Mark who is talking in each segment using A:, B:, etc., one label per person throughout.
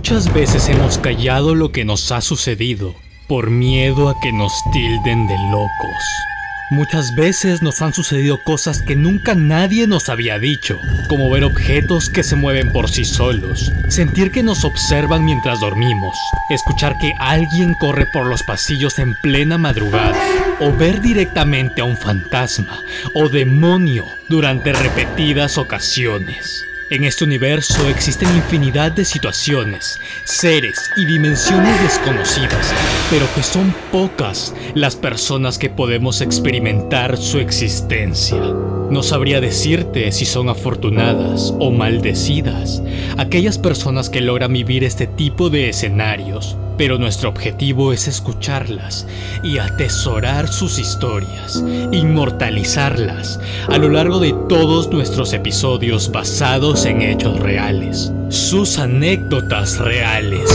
A: Muchas veces hemos callado lo que nos ha sucedido por miedo a que nos tilden de locos. Muchas veces nos han sucedido cosas que nunca nadie nos había dicho, como ver objetos que se mueven por sí solos, sentir que nos observan mientras dormimos, escuchar que alguien corre por los pasillos en plena madrugada, o ver directamente a un fantasma o demonio durante repetidas ocasiones. En este universo existen infinidad de situaciones, seres y dimensiones desconocidas, pero que son pocas las personas que podemos experimentar su existencia. No sabría decirte si son afortunadas o maldecidas aquellas personas que logran vivir este tipo de escenarios, pero nuestro objetivo es escucharlas y atesorar sus historias, inmortalizarlas a lo largo de todos nuestros episodios basados en hechos reales, sus anécdotas reales.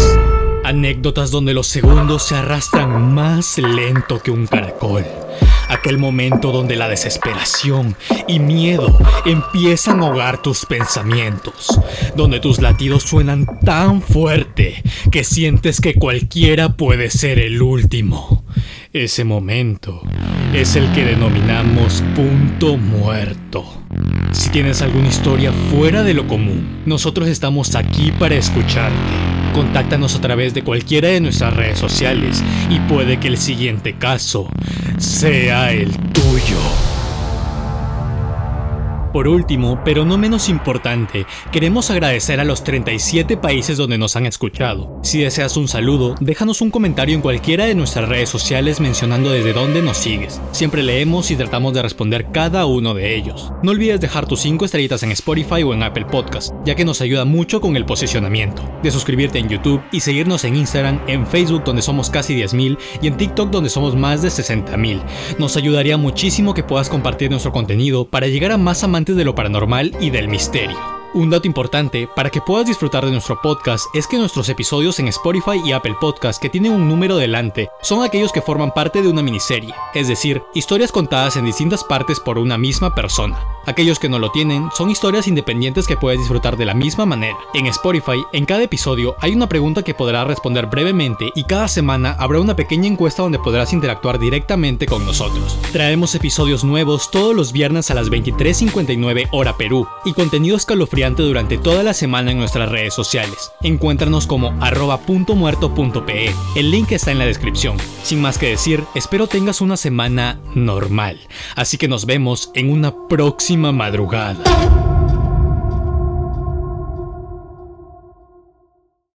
A: Anécdotas donde los segundos se arrastran más lento que un caracol aquel momento donde la desesperación y miedo empiezan a ahogar tus pensamientos, donde tus latidos suenan tan fuerte que sientes que cualquiera puede ser el último. Ese momento es el que denominamos punto muerto. Si tienes alguna historia fuera de lo común, nosotros estamos aquí para escucharte. Contáctanos a través de cualquiera de nuestras redes sociales y puede que el siguiente caso sea el tuyo. Por último, pero no menos importante, queremos agradecer a los 37 países donde nos han escuchado. Si deseas un saludo, déjanos un comentario en cualquiera de nuestras redes sociales mencionando desde dónde nos sigues. Siempre leemos y tratamos de responder cada uno de ellos. No olvides dejar tus 5 estrellitas en Spotify o en Apple Podcast, ya que nos ayuda mucho con el posicionamiento. De suscribirte en YouTube y seguirnos en Instagram, en Facebook donde somos casi 10.000 y en TikTok donde somos más de 60.000. Nos ayudaría muchísimo que puedas compartir nuestro contenido para llegar a más amantes de lo paranormal y del misterio. Un dato importante para que puedas disfrutar de nuestro podcast es que nuestros episodios en Spotify y Apple Podcast que tienen un número delante son aquellos que forman parte de una miniserie, es decir, historias contadas en distintas partes por una misma persona. Aquellos que no lo tienen son historias independientes que puedes disfrutar de la misma manera. En Spotify, en cada episodio hay una pregunta que podrás responder brevemente y cada semana habrá una pequeña encuesta donde podrás interactuar directamente con nosotros. Traemos episodios nuevos todos los viernes a las 23.59 hora Perú y contenido escalofriante durante toda la semana en nuestras redes sociales. Encuéntranos como arroba El link está en la descripción. Sin más que decir, espero tengas una semana normal. Así que nos vemos en una próxima madrugada.